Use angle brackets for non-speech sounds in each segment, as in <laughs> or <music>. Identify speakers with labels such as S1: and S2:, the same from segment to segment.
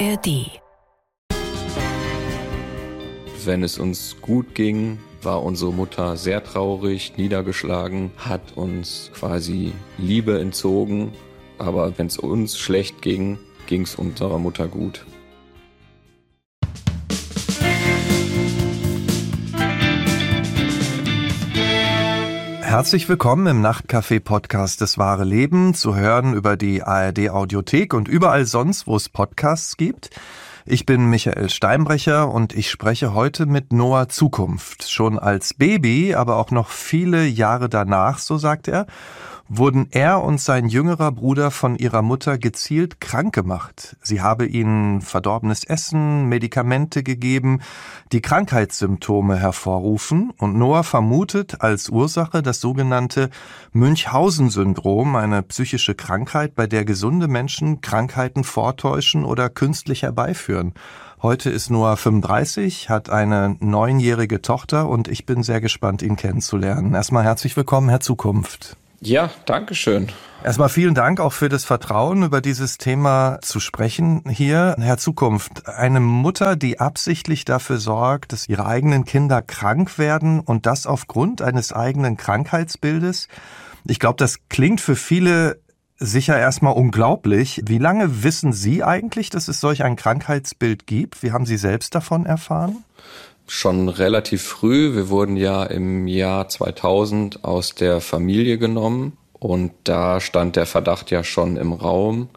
S1: ARD.
S2: Wenn es uns gut ging, war unsere Mutter sehr traurig, niedergeschlagen, hat uns quasi Liebe entzogen. Aber wenn es uns schlecht ging, ging es unserer Mutter gut.
S3: Herzlich willkommen im Nachtcafé-Podcast Das wahre Leben, zu hören über die ARD-Audiothek und überall sonst, wo es Podcasts gibt. Ich bin Michael Steinbrecher und ich spreche heute mit Noah Zukunft. Schon als Baby, aber auch noch viele Jahre danach, so sagt er wurden er und sein jüngerer Bruder von ihrer Mutter gezielt krank gemacht. Sie habe ihnen verdorbenes Essen, Medikamente gegeben, die Krankheitssymptome hervorrufen und Noah vermutet als Ursache das sogenannte Münchhausen-Syndrom, eine psychische Krankheit, bei der gesunde Menschen Krankheiten vortäuschen oder künstlich herbeiführen. Heute ist Noah 35, hat eine neunjährige Tochter und ich bin sehr gespannt, ihn kennenzulernen. Erstmal herzlich willkommen, Herr Zukunft.
S2: Ja, danke schön.
S3: Erstmal vielen Dank auch für das Vertrauen, über dieses Thema zu sprechen hier. Herr Zukunft, eine Mutter, die absichtlich dafür sorgt, dass ihre eigenen Kinder krank werden und das aufgrund eines eigenen Krankheitsbildes. Ich glaube, das klingt für viele sicher erstmal unglaublich. Wie lange wissen Sie eigentlich, dass es solch ein Krankheitsbild gibt? Wie haben Sie selbst davon erfahren?
S2: Schon relativ früh. Wir wurden ja im Jahr 2000 aus der Familie genommen und da stand der Verdacht ja schon im Raum.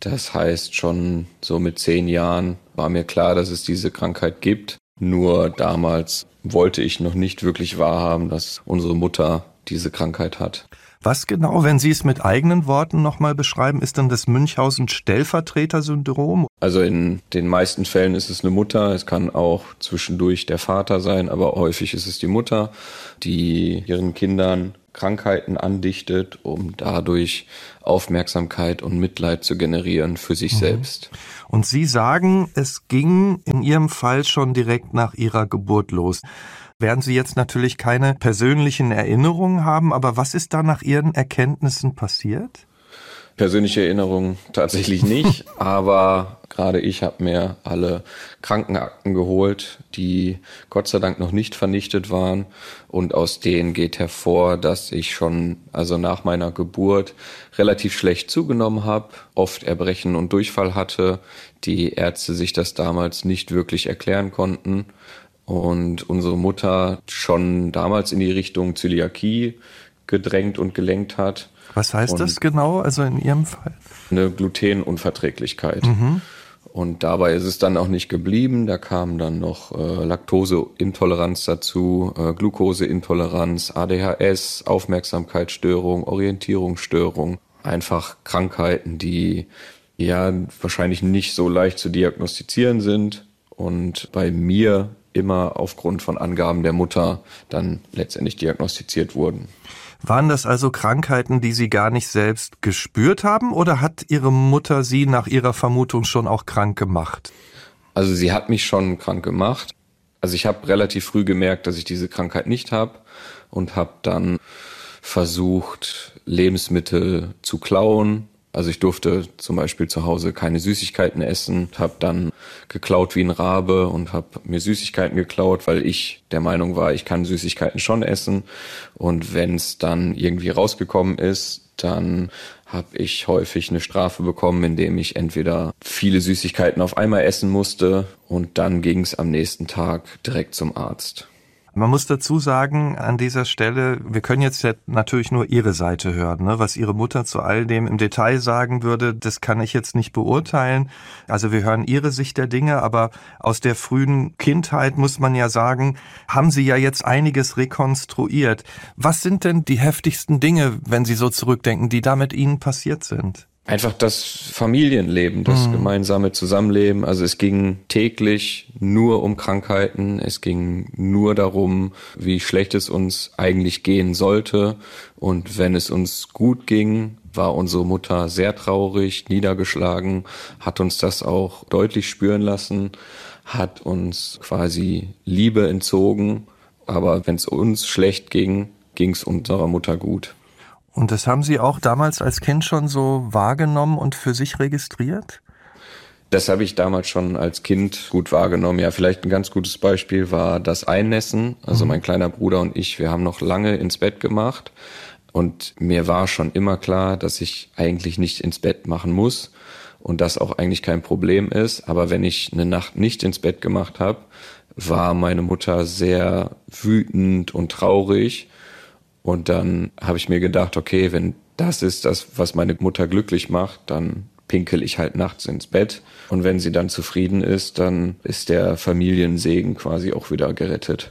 S2: Das heißt, schon so mit zehn Jahren war mir klar, dass es diese Krankheit gibt. Nur damals wollte ich noch nicht wirklich wahrhaben, dass unsere Mutter diese Krankheit hat.
S3: Was genau, wenn Sie es mit eigenen Worten nochmal beschreiben, ist denn das Münchhausen-Stellvertreter-Syndrom?
S2: Also in den meisten Fällen ist es eine Mutter, es kann auch zwischendurch der Vater sein, aber häufig ist es die Mutter, die ihren Kindern Krankheiten andichtet, um dadurch Aufmerksamkeit und Mitleid zu generieren für sich mhm. selbst.
S3: Und Sie sagen, es ging in Ihrem Fall schon direkt nach Ihrer Geburt los werden Sie jetzt natürlich keine persönlichen Erinnerungen haben, aber was ist da nach Ihren Erkenntnissen passiert?
S2: Persönliche Erinnerungen tatsächlich nicht, <laughs> aber gerade ich habe mir alle Krankenakten geholt, die Gott sei Dank noch nicht vernichtet waren. Und aus denen geht hervor, dass ich schon also nach meiner Geburt relativ schlecht zugenommen habe, oft Erbrechen und Durchfall hatte, die Ärzte sich das damals nicht wirklich erklären konnten und unsere Mutter schon damals in die Richtung Zöliakie gedrängt und gelenkt hat.
S3: Was heißt und das genau, also in Ihrem Fall?
S2: Eine Glutenunverträglichkeit. Mhm. Und dabei ist es dann auch nicht geblieben. Da kam dann noch äh, Laktoseintoleranz dazu, äh, Glukoseintoleranz, ADHS, Aufmerksamkeitsstörung, Orientierungsstörung. Einfach Krankheiten, die ja wahrscheinlich nicht so leicht zu diagnostizieren sind. Und bei mir immer aufgrund von Angaben der Mutter dann letztendlich diagnostiziert wurden.
S3: Waren das also Krankheiten, die Sie gar nicht selbst gespürt haben oder hat Ihre Mutter Sie nach Ihrer Vermutung schon auch krank gemacht?
S2: Also sie hat mich schon krank gemacht. Also ich habe relativ früh gemerkt, dass ich diese Krankheit nicht habe und habe dann versucht, Lebensmittel zu klauen, also ich durfte zum Beispiel zu Hause keine Süßigkeiten essen, habe dann geklaut wie ein Rabe und habe mir Süßigkeiten geklaut, weil ich der Meinung war, ich kann Süßigkeiten schon essen. Und wenn es dann irgendwie rausgekommen ist, dann habe ich häufig eine Strafe bekommen, indem ich entweder viele Süßigkeiten auf einmal essen musste und dann ging es am nächsten Tag direkt zum Arzt.
S3: Man muss dazu sagen, an dieser Stelle, wir können jetzt natürlich nur Ihre Seite hören. Ne? Was Ihre Mutter zu all dem im Detail sagen würde, das kann ich jetzt nicht beurteilen. Also wir hören Ihre Sicht der Dinge, aber aus der frühen Kindheit muss man ja sagen, haben Sie ja jetzt einiges rekonstruiert. Was sind denn die heftigsten Dinge, wenn Sie so zurückdenken, die da mit Ihnen passiert sind?
S2: Einfach das Familienleben, das mhm. gemeinsame Zusammenleben. Also es ging täglich nur um Krankheiten, es ging nur darum, wie schlecht es uns eigentlich gehen sollte. Und wenn es uns gut ging, war unsere Mutter sehr traurig, niedergeschlagen, hat uns das auch deutlich spüren lassen, hat uns quasi Liebe entzogen. Aber wenn es uns schlecht ging, ging es unserer Mutter gut.
S3: Und das haben Sie auch damals als Kind schon so wahrgenommen und für sich registriert?
S2: Das habe ich damals schon als Kind gut wahrgenommen. Ja, vielleicht ein ganz gutes Beispiel war das Einnässen. Also mhm. mein kleiner Bruder und ich, wir haben noch lange ins Bett gemacht. Und mir war schon immer klar, dass ich eigentlich nicht ins Bett machen muss und das auch eigentlich kein Problem ist. Aber wenn ich eine Nacht nicht ins Bett gemacht habe, war meine Mutter sehr wütend und traurig. Und dann habe ich mir gedacht, okay, wenn das ist das, was meine Mutter glücklich macht, dann pinkel ich halt nachts ins Bett. Und wenn sie dann zufrieden ist, dann ist der Familiensegen quasi auch wieder gerettet.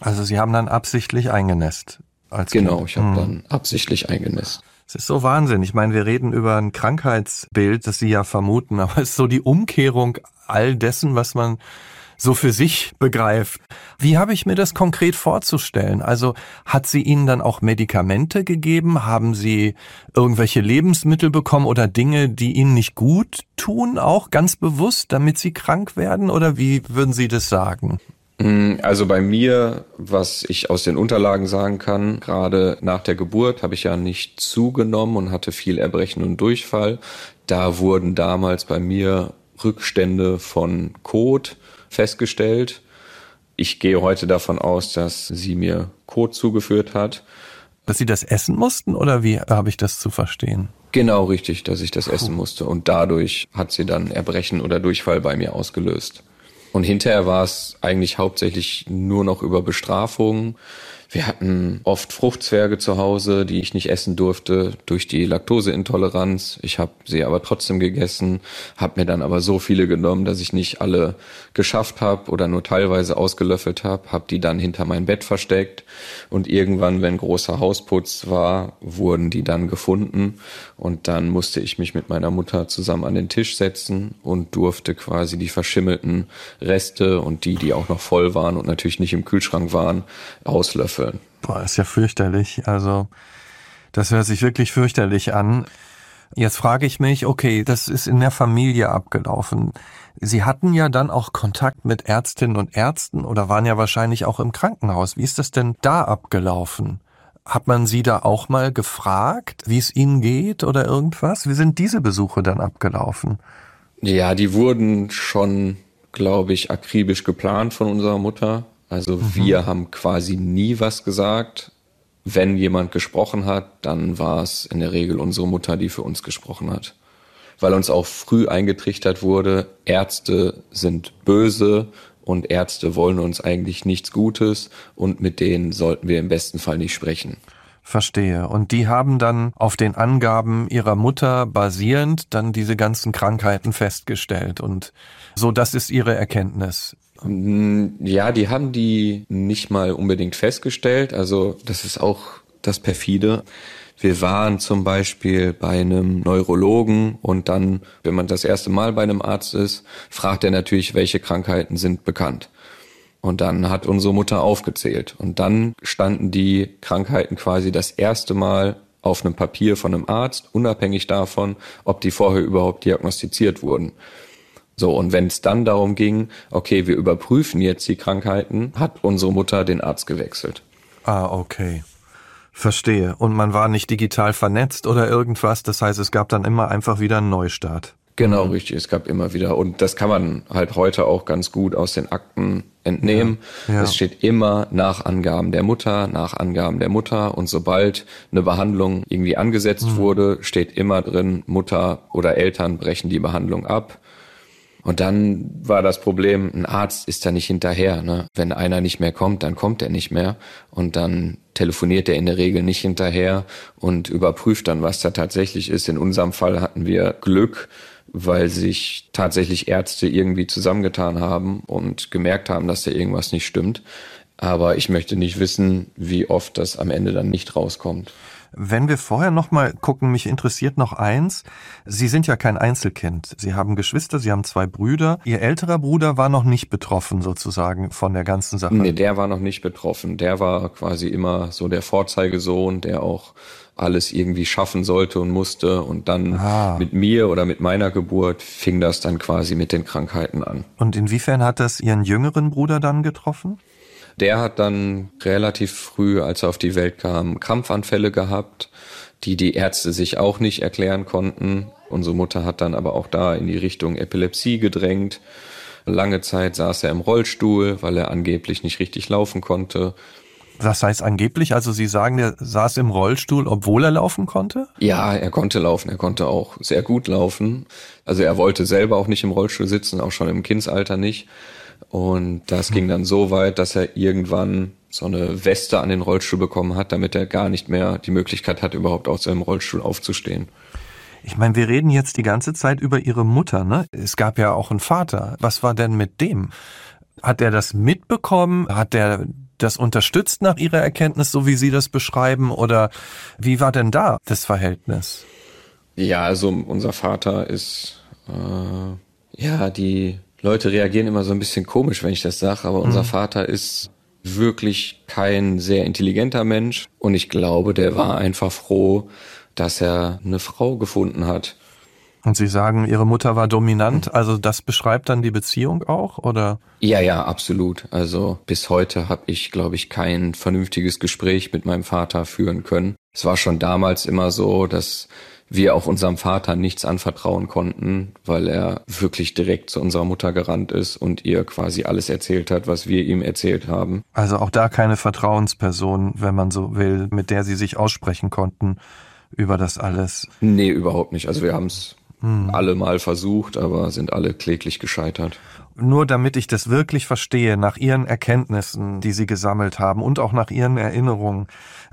S3: Also Sie haben dann absichtlich eingenässt als
S2: Genau, kind. ich habe hm. dann absichtlich eingenässt.
S3: Es ist so Wahnsinn. Ich meine, wir reden über ein Krankheitsbild, das Sie ja vermuten, <laughs> aber es ist so die Umkehrung all dessen, was man so für sich begreift. Wie habe ich mir das konkret vorzustellen? Also hat sie Ihnen dann auch Medikamente gegeben? Haben Sie irgendwelche Lebensmittel bekommen oder Dinge, die Ihnen nicht gut tun, auch ganz bewusst, damit Sie krank werden? Oder wie würden Sie das sagen?
S2: Mm, also bei mir, was ich aus den Unterlagen sagen kann, gerade nach der Geburt habe ich ja nicht zugenommen und hatte viel Erbrechen und Durchfall. Da wurden damals bei mir Rückstände von Kot festgestellt. Ich gehe heute davon aus, dass sie mir Kot zugeführt hat.
S3: Dass Sie das essen mussten oder wie habe ich das zu verstehen?
S2: Genau richtig, dass ich das Puh. essen musste und dadurch hat sie dann Erbrechen oder Durchfall bei mir ausgelöst. Und hinterher war es eigentlich hauptsächlich nur noch über Bestrafung. Wir hatten oft Fruchtzwerge zu Hause, die ich nicht essen durfte durch die Laktoseintoleranz. Ich habe sie aber trotzdem gegessen, habe mir dann aber so viele genommen, dass ich nicht alle geschafft habe oder nur teilweise ausgelöffelt habe, habe die dann hinter mein Bett versteckt. Und irgendwann, wenn großer Hausputz war, wurden die dann gefunden. Und dann musste ich mich mit meiner Mutter zusammen an den Tisch setzen und durfte quasi die verschimmelten Reste und die, die auch noch voll waren und natürlich nicht im Kühlschrank waren, auslöffeln vorstellen.
S3: Boah, ist ja fürchterlich. Also, das hört sich wirklich fürchterlich an. Jetzt frage ich mich, okay, das ist in der Familie abgelaufen. Sie hatten ja dann auch Kontakt mit Ärztinnen und Ärzten oder waren ja wahrscheinlich auch im Krankenhaus. Wie ist das denn da abgelaufen? Hat man Sie da auch mal gefragt, wie es Ihnen geht oder irgendwas? Wie sind diese Besuche dann abgelaufen?
S2: Ja, die wurden schon, glaube ich, akribisch geplant von unserer Mutter. Also mhm. wir haben quasi nie was gesagt. Wenn jemand gesprochen hat, dann war es in der Regel unsere Mutter, die für uns gesprochen hat. Weil uns auch früh eingetrichtert wurde, Ärzte sind böse und Ärzte wollen uns eigentlich nichts Gutes und mit denen sollten wir im besten Fall nicht sprechen.
S3: Verstehe. Und die haben dann auf den Angaben ihrer Mutter basierend dann diese ganzen Krankheiten festgestellt. Und so, das ist ihre Erkenntnis.
S2: Ja, die haben die nicht mal unbedingt festgestellt. Also das ist auch das perfide. Wir waren zum Beispiel bei einem Neurologen und dann, wenn man das erste Mal bei einem Arzt ist, fragt er natürlich, welche Krankheiten sind bekannt. Und dann hat unsere Mutter aufgezählt. Und dann standen die Krankheiten quasi das erste Mal auf einem Papier von einem Arzt, unabhängig davon, ob die vorher überhaupt diagnostiziert wurden. So, und wenn es dann darum ging, okay, wir überprüfen jetzt die Krankheiten, hat unsere Mutter den Arzt gewechselt.
S3: Ah, okay. Verstehe. Und man war nicht digital vernetzt oder irgendwas. Das heißt, es gab dann immer einfach wieder einen Neustart.
S2: Genau, richtig. Es gab immer wieder. Und das kann man halt heute auch ganz gut aus den Akten entnehmen. Ja, ja. Es steht immer nach Angaben der Mutter, nach Angaben der Mutter. Und sobald eine Behandlung irgendwie angesetzt mhm. wurde, steht immer drin, Mutter oder Eltern brechen die Behandlung ab. Und dann war das Problem, ein Arzt ist da nicht hinterher. Ne? Wenn einer nicht mehr kommt, dann kommt er nicht mehr. Und dann telefoniert er in der Regel nicht hinterher und überprüft dann, was da tatsächlich ist. In unserem Fall hatten wir Glück, weil sich tatsächlich Ärzte irgendwie zusammengetan haben und gemerkt haben, dass da irgendwas nicht stimmt. Aber ich möchte nicht wissen, wie oft das am Ende dann nicht rauskommt.
S3: Wenn wir vorher noch mal gucken, mich interessiert noch eins. Sie sind ja kein Einzelkind. Sie haben Geschwister, Sie haben zwei Brüder. Ihr älterer Bruder war noch nicht betroffen sozusagen von der ganzen Sache.
S2: Nee, der war noch nicht betroffen. Der war quasi immer so der Vorzeigesohn, der auch alles irgendwie schaffen sollte und musste. Und dann ah. mit mir oder mit meiner Geburt fing das dann quasi mit den Krankheiten an.
S3: Und inwiefern hat das Ihren jüngeren Bruder dann getroffen?
S2: Der hat dann relativ früh, als er auf die Welt kam, Krampfanfälle gehabt, die die Ärzte sich auch nicht erklären konnten. Unsere Mutter hat dann aber auch da in die Richtung Epilepsie gedrängt. Lange Zeit saß er im Rollstuhl, weil er angeblich nicht richtig laufen konnte.
S3: Das heißt angeblich, also Sie sagen, der saß im Rollstuhl, obwohl er laufen konnte?
S2: Ja, er konnte laufen. Er konnte auch sehr gut laufen. Also er wollte selber auch nicht im Rollstuhl sitzen, auch schon im Kindsalter nicht. Und das ging dann so weit, dass er irgendwann so eine Weste an den Rollstuhl bekommen hat, damit er gar nicht mehr die Möglichkeit hat, überhaupt aus seinem Rollstuhl aufzustehen.
S3: Ich meine, wir reden jetzt die ganze Zeit über Ihre Mutter, ne? Es gab ja auch einen Vater. Was war denn mit dem? Hat er das mitbekommen? Hat er das unterstützt nach Ihrer Erkenntnis, so wie Sie das beschreiben? Oder wie war denn da das Verhältnis?
S2: Ja, also unser Vater ist, äh, ja, die Leute reagieren immer so ein bisschen komisch, wenn ich das sage, aber unser mhm. Vater ist wirklich kein sehr intelligenter Mensch und ich glaube, der war einfach froh, dass er eine Frau gefunden hat.
S3: Und Sie sagen, Ihre Mutter war dominant, also das beschreibt dann die Beziehung auch, oder?
S2: Ja, ja, absolut. Also bis heute habe ich, glaube ich, kein vernünftiges Gespräch mit meinem Vater führen können. Es war schon damals immer so, dass wir auch unserem Vater nichts anvertrauen konnten, weil er wirklich direkt zu unserer Mutter gerannt ist und ihr quasi alles erzählt hat, was wir ihm erzählt haben.
S3: Also auch da keine Vertrauensperson, wenn man so will, mit der sie sich aussprechen konnten über das alles.
S2: Nee, überhaupt nicht. Also wir haben es hm. alle mal versucht, aber sind alle kläglich gescheitert.
S3: Nur damit ich das wirklich verstehe, nach Ihren Erkenntnissen, die Sie gesammelt haben und auch nach Ihren Erinnerungen,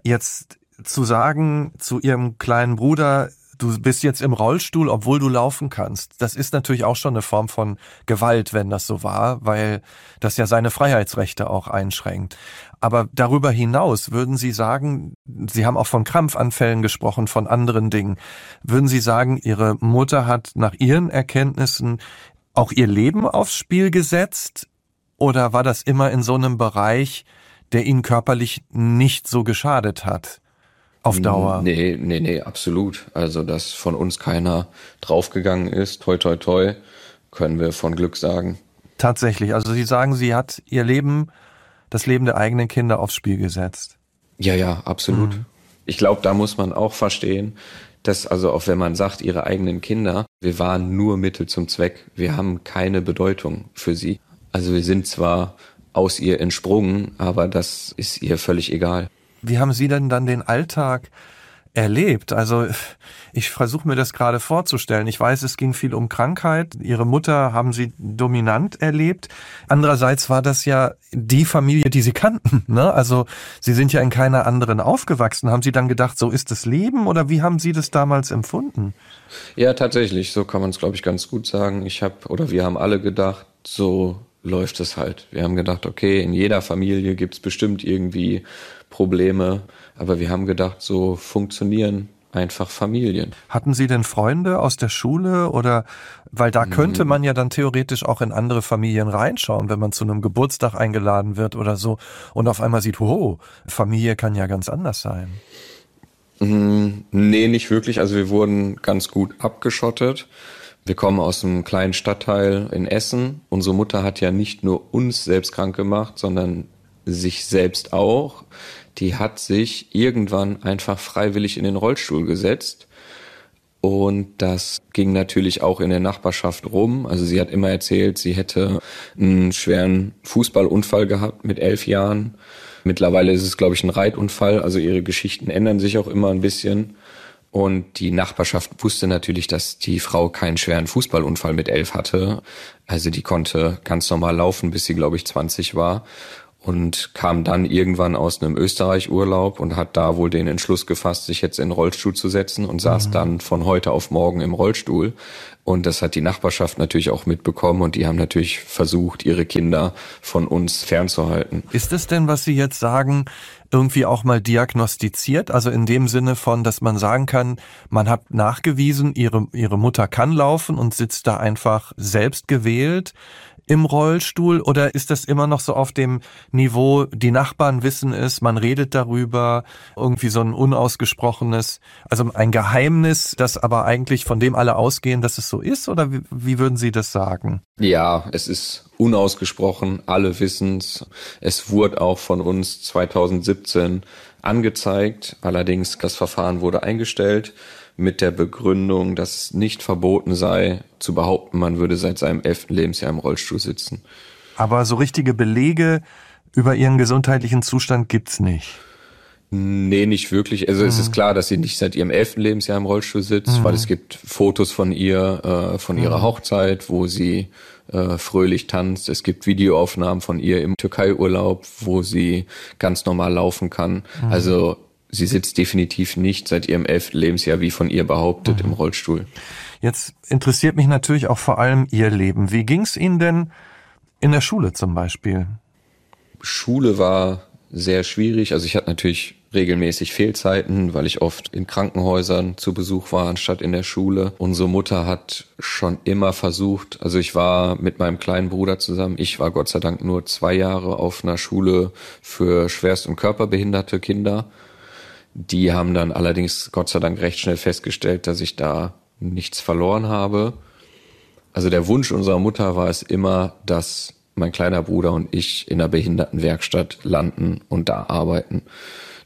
S3: jetzt zu sagen zu Ihrem kleinen Bruder, du bist jetzt im Rollstuhl, obwohl du laufen kannst. Das ist natürlich auch schon eine Form von Gewalt, wenn das so war, weil das ja seine Freiheitsrechte auch einschränkt. Aber darüber hinaus würden Sie sagen, Sie haben auch von Krampfanfällen gesprochen, von anderen Dingen. Würden Sie sagen, Ihre Mutter hat nach Ihren Erkenntnissen auch ihr Leben aufs Spiel gesetzt? Oder war das immer in so einem Bereich, der Ihnen körperlich nicht so geschadet hat? Auf Dauer.
S2: Nee, nee, nee, absolut. Also, dass von uns keiner draufgegangen ist, toi, toi, toi, können wir von Glück sagen.
S3: Tatsächlich. Also, Sie sagen, sie hat ihr Leben, das Leben der eigenen Kinder aufs Spiel gesetzt.
S2: Ja, ja, absolut. Mhm. Ich glaube, da muss man auch verstehen, dass also auch wenn man sagt, ihre eigenen Kinder, wir waren nur Mittel zum Zweck. Wir haben keine Bedeutung für sie. Also wir sind zwar aus ihr entsprungen, aber das ist ihr völlig egal.
S3: Wie haben Sie denn dann den Alltag erlebt? Also ich versuche mir das gerade vorzustellen. Ich weiß, es ging viel um Krankheit. Ihre Mutter haben Sie dominant erlebt. Andererseits war das ja die Familie, die Sie kannten. <laughs> Ne? Also Sie sind ja in keiner anderen aufgewachsen. Haben Sie dann gedacht, so ist das Leben oder wie haben Sie das damals empfunden?
S2: Ja, tatsächlich. So kann man es, glaube ich, ganz gut sagen. Ich habe oder wir haben alle gedacht, so läuft es halt. Wir haben gedacht, okay, in jeder Familie gibt es bestimmt irgendwie Probleme. Aber wir haben gedacht, so funktionieren einfach Familien.
S3: Hatten Sie denn Freunde aus der Schule oder weil da könnte man ja dann theoretisch auch in andere Familien reinschauen, wenn man zu einem Geburtstag eingeladen wird oder so und auf einmal sieht, oh, Familie kann ja ganz anders sein.
S2: Mm, nee, nicht wirklich. Also wir wurden ganz gut abgeschottet. Wir kommen aus einem kleinen Stadtteil in Essen. Unsere Mutter hat ja nicht nur uns selbst krank gemacht, sondern sich selbst auch die hat sich irgendwann einfach freiwillig in den Rollstuhl gesetzt. Und das ging natürlich auch in der Nachbarschaft rum. Also sie hat immer erzählt, sie hätte einen schweren Fußballunfall gehabt mit elf Jahren. Mittlerweile ist es, glaube ich, ein Reitunfall. Also ihre Geschichten ändern sich auch immer ein bisschen. Und die Nachbarschaft wusste natürlich, dass die Frau keinen schweren Fußballunfall mit elf hatte. Also die konnte ganz normal laufen, bis sie, glaube ich, 20 war und kam dann irgendwann aus einem Österreich-Urlaub und hat da wohl den Entschluss gefasst, sich jetzt in den Rollstuhl zu setzen und saß mhm. dann von heute auf morgen im Rollstuhl. Und das hat die Nachbarschaft natürlich auch mitbekommen und die haben natürlich versucht, ihre Kinder von uns fernzuhalten.
S3: Ist es denn, was Sie jetzt sagen, irgendwie auch mal diagnostiziert? Also in dem Sinne von, dass man sagen kann, man hat nachgewiesen, ihre, ihre Mutter kann laufen und sitzt da einfach selbst gewählt im Rollstuhl oder ist das immer noch so auf dem Niveau, die Nachbarn wissen es, man redet darüber, irgendwie so ein unausgesprochenes, also ein Geheimnis, das aber eigentlich von dem alle ausgehen, dass es so ist oder wie, wie würden Sie das sagen?
S2: Ja, es ist unausgesprochen, alle wissen's. Es wurde auch von uns 2017 angezeigt, allerdings das Verfahren wurde eingestellt mit der Begründung, dass es nicht verboten sei, zu behaupten, man würde seit seinem elften Lebensjahr im Rollstuhl sitzen.
S3: Aber so richtige Belege über ihren gesundheitlichen Zustand gibt's nicht.
S2: Nee, nicht wirklich. Also mhm. es ist klar, dass sie nicht seit ihrem elften Lebensjahr im Rollstuhl sitzt, mhm. weil es gibt Fotos von ihr, äh, von ihrer mhm. Hochzeit, wo sie äh, fröhlich tanzt. Es gibt Videoaufnahmen von ihr im Türkei-Urlaub, wo sie ganz normal laufen kann. Mhm. Also sie sitzt definitiv nicht seit ihrem elften Lebensjahr, wie von ihr behauptet, mhm. im Rollstuhl.
S3: Jetzt interessiert mich natürlich auch vor allem ihr Leben. Wie ging's Ihnen denn in der Schule zum Beispiel?
S2: Schule war sehr schwierig. Also ich hatte natürlich regelmäßig Fehlzeiten, weil ich oft in Krankenhäusern zu Besuch war, anstatt in der Schule. Unsere Mutter hat schon immer versucht, also ich war mit meinem kleinen Bruder zusammen, ich war Gott sei Dank nur zwei Jahre auf einer Schule für schwerst- und körperbehinderte Kinder. Die haben dann allerdings Gott sei Dank recht schnell festgestellt, dass ich da nichts verloren habe. Also der Wunsch unserer Mutter war es immer, dass mein kleiner Bruder und ich in einer Behindertenwerkstatt landen und da arbeiten.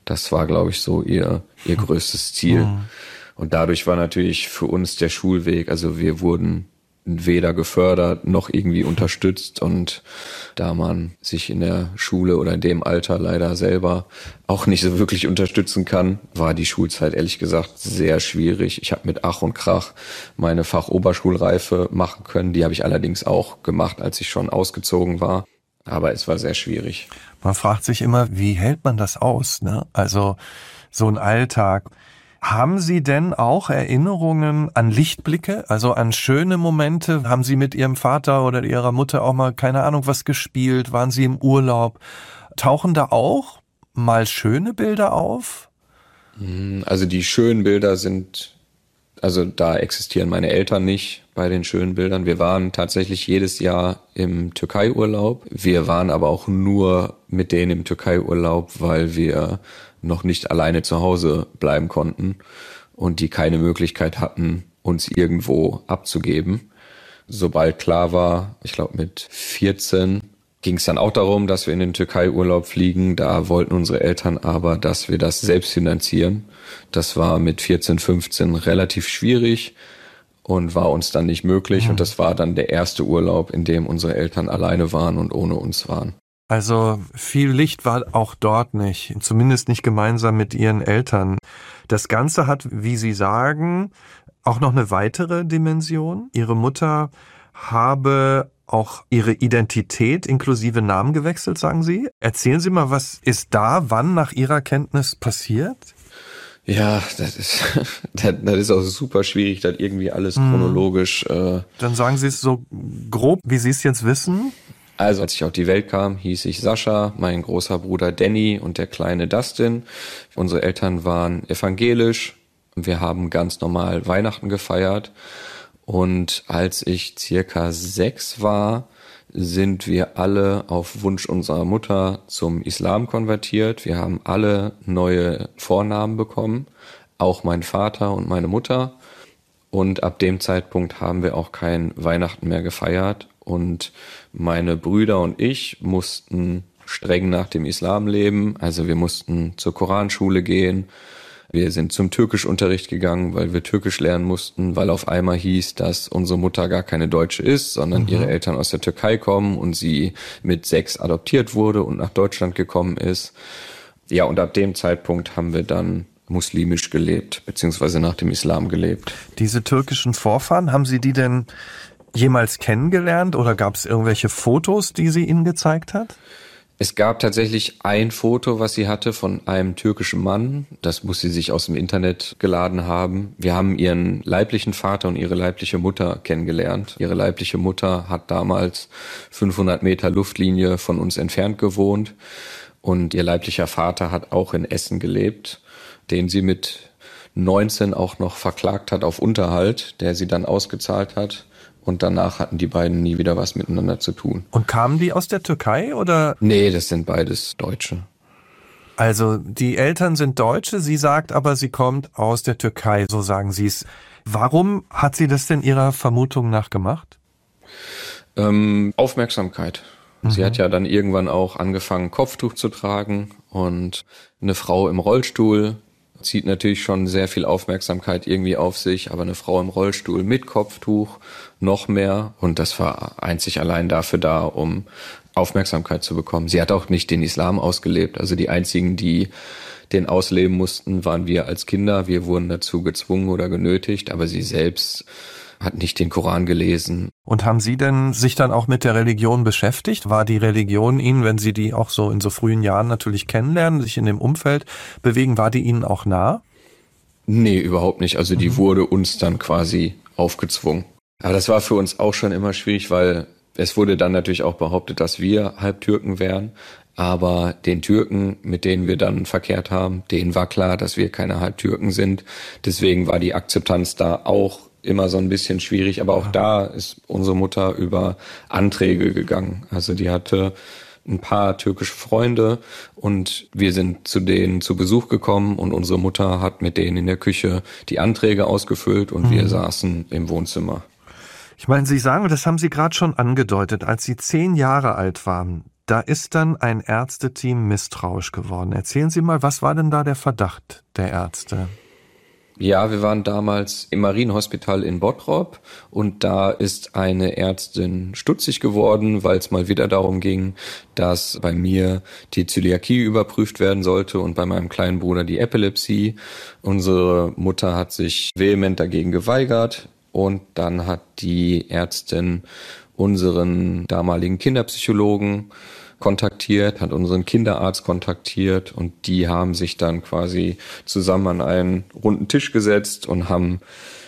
S2: Das war, glaube ich, so ihr, ihr größtes Ziel. Mhm. Und dadurch war natürlich für uns der Schulweg, also wir wurden weder gefördert noch irgendwie unterstützt und da man sich in der Schule oder in dem Alter leider selber auch nicht so wirklich unterstützen kann, war die Schulzeit ehrlich gesagt sehr schwierig. Ich habe mit Ach und Krach meine Fachoberschulreife machen können, die habe ich allerdings auch gemacht, als ich schon ausgezogen war, aber es war sehr schwierig.
S3: Man fragt sich immer, wie hält man das aus? Ne? Also so ein Alltag. Haben Sie denn auch Erinnerungen an Lichtblicke, also an schöne Momente? Haben Sie mit Ihrem Vater oder Ihrer Mutter auch mal, keine Ahnung, was gespielt? Waren Sie im Urlaub? Tauchen da auch mal schöne Bilder auf?
S2: Hm, also die schönen Bilder sind, also da existieren meine Eltern nicht bei den schönen Bildern. Wir waren tatsächlich jedes Jahr im Türkei-Urlaub. Wir waren aber auch nur mit denen im Türkei-Urlaub, weil wir noch nicht alleine zu Hause bleiben konnten und die keine Möglichkeit hatten, uns irgendwo abzugeben. Sobald klar war, ich glaube mit 14, ging es dann auch darum, dass wir in den Türkei-Urlaub fliegen. Da wollten unsere Eltern aber, dass wir das selbst finanzieren. Das war mit 14, 15 relativ schwierig und war uns dann nicht möglich. Und das war dann der erste Urlaub, in dem unsere Eltern alleine waren und ohne uns waren.
S3: Also viel Licht war auch dort nicht, zumindest nicht gemeinsam mit ihren Eltern. Das Ganze hat, wie Sie sagen, auch noch eine weitere Dimension. Ihre Mutter habe auch ihre Identität inklusive Namen gewechselt, sagen Sie. Erzählen Sie mal, was ist da wann nach Ihrer Kenntnis passiert?
S2: Ja, das ist, <laughs> das, das ist auch super schwierig, das irgendwie alles hm. chronologisch. Äh
S3: Dann sagen Sie es so grob, wie Sie es jetzt wissen.
S2: Also als ich auf die Welt kam, hieß ich Sascha, mein großer Bruder Danny und der kleine Dustin. Unsere Eltern waren evangelisch. Wir haben ganz normal Weihnachten gefeiert. Und als ich circa sechs war, sind wir alle auf Wunsch unserer Mutter zum Islam konvertiert. Wir haben alle neue Vornamen bekommen, auch mein Vater und meine Mutter. Und ab dem Zeitpunkt haben wir auch kein Weihnachten mehr gefeiert. Und meine Brüder und ich mussten streng nach dem Islam leben. Also wir mussten zur Koranschule gehen. Wir sind zum Türkischunterricht gegangen, weil wir Türkisch lernen mussten, weil auf einmal hieß, dass unsere Mutter gar keine Deutsche ist, sondern mhm. ihre Eltern aus der Türkei kommen und sie mit sechs adoptiert wurde und nach Deutschland gekommen ist. Ja, und ab dem Zeitpunkt haben wir dann muslimisch gelebt, beziehungsweise nach dem Islam gelebt.
S3: Diese türkischen Vorfahren, haben Sie die denn jemals kennengelernt oder gab es irgendwelche Fotos, die sie Ihnen gezeigt hat?
S2: Es gab tatsächlich ein Foto, was sie hatte von einem türkischen Mann. Das muss sie sich aus dem Internet geladen haben. Wir haben ihren leiblichen Vater und ihre leibliche Mutter kennengelernt. Ihre leibliche Mutter hat damals 500 Meter Luftlinie von uns entfernt gewohnt und ihr leiblicher Vater hat auch in Essen gelebt den sie mit 19 auch noch verklagt hat auf Unterhalt, der sie dann ausgezahlt hat. Und danach hatten die beiden nie wieder was miteinander zu tun.
S3: Und kamen die aus der Türkei oder?
S2: Nee, das sind beides Deutsche.
S3: Also die Eltern sind Deutsche, sie sagt aber, sie kommt aus der Türkei, so sagen sie es. Warum hat sie das denn ihrer Vermutung nach gemacht?
S2: Ähm, Aufmerksamkeit. Mhm. Sie hat ja dann irgendwann auch angefangen, Kopftuch zu tragen und eine Frau im Rollstuhl zieht natürlich schon sehr viel Aufmerksamkeit irgendwie auf sich, aber eine Frau im Rollstuhl mit Kopftuch noch mehr und das war einzig allein dafür da, um Aufmerksamkeit zu bekommen. Sie hat auch nicht den Islam ausgelebt, also die einzigen, die den ausleben mussten, waren wir als Kinder. Wir wurden dazu gezwungen oder genötigt, aber sie selbst hat nicht den Koran gelesen.
S3: Und haben Sie denn sich dann auch mit der Religion beschäftigt? War die Religion Ihnen, wenn Sie die auch so in so frühen Jahren natürlich kennenlernen, sich in dem Umfeld bewegen, war die Ihnen auch nah?
S2: Nee, überhaupt nicht. Also die mhm. wurde uns dann quasi aufgezwungen. Aber das war für uns auch schon immer schwierig, weil es wurde dann natürlich auch behauptet, dass wir Halbtürken wären. Aber den Türken, mit denen wir dann verkehrt haben, denen war klar, dass wir keine Halbtürken sind. Deswegen war die Akzeptanz da auch immer so ein bisschen schwierig. Aber auch da ist unsere Mutter über Anträge gegangen. Also die hatte ein paar türkische Freunde und wir sind zu denen zu Besuch gekommen und unsere Mutter hat mit denen in der Küche die Anträge ausgefüllt und mhm. wir saßen im Wohnzimmer.
S3: Ich meine, Sie sagen, das haben Sie gerade schon angedeutet, als Sie zehn Jahre alt waren, da ist dann ein Ärzteteam misstrauisch geworden. Erzählen Sie mal, was war denn da der Verdacht der Ärzte?
S2: Ja, wir waren damals im Marienhospital in Bottrop und da ist eine Ärztin stutzig geworden, weil es mal wieder darum ging, dass bei mir die Zöliakie überprüft werden sollte und bei meinem kleinen Bruder die Epilepsie. Unsere Mutter hat sich vehement dagegen geweigert und dann hat die Ärztin unseren damaligen Kinderpsychologen kontaktiert, hat unseren Kinderarzt kontaktiert und die haben sich dann quasi zusammen an einen runden Tisch gesetzt und haben